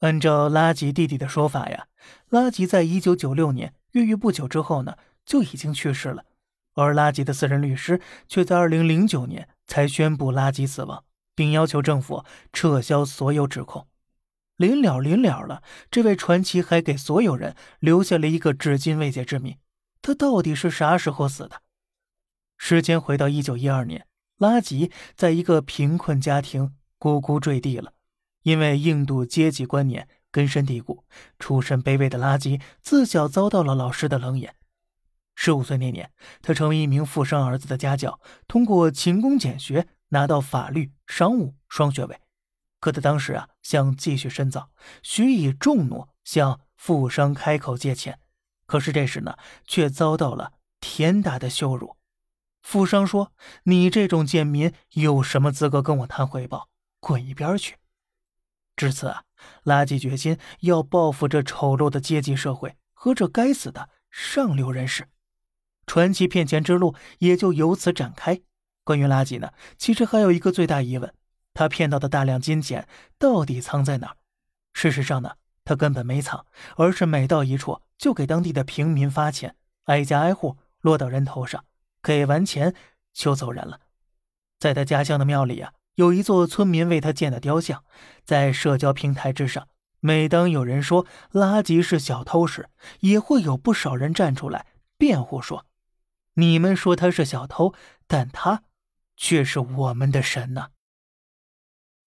按照拉吉弟弟的说法呀，拉吉在一九九六年越狱不久之后呢，就已经去世了。而拉吉的私人律师却在二零零九年才宣布拉吉死亡，并要求政府撤销所有指控。临了临了了，这位传奇还给所有人留下了一个至今未解之谜：他到底是啥时候死的？时间回到一九一二年，拉吉在一个贫困家庭咕咕坠地了。因为印度阶级观念根深蒂固，出身卑微的拉吉自小遭到了老师的冷眼。十五岁那年，他成为一名富商儿子的家教，通过勤工俭学拿到法律、商务双学位。可他当时啊，想继续深造，许以重诺向富商开口借钱。可是这时呢，却遭到了天大的羞辱。富商说：“你这种贱民有什么资格跟我谈回报？滚一边去！”至此啊，垃圾决心要报复这丑陋的阶级社会和这该死的上流人士，传奇骗钱之路也就由此展开。关于垃圾呢，其实还有一个最大疑问：他骗到的大量金钱到底藏在哪儿？事实上呢，他根本没藏，而是每到一处就给当地的平民发钱，挨家挨户落到人头上，给完钱就走人了。在他家乡的庙里啊。有一座村民为他建的雕像，在社交平台之上，每当有人说拉吉是小偷时，也会有不少人站出来辩护说：“你们说他是小偷，但他却是我们的神呢。”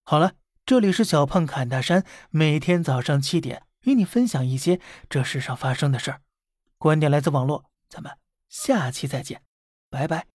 好了，这里是小胖侃大山，每天早上七点与你分享一些这世上发生的事儿，观点来自网络，咱们下期再见，拜拜。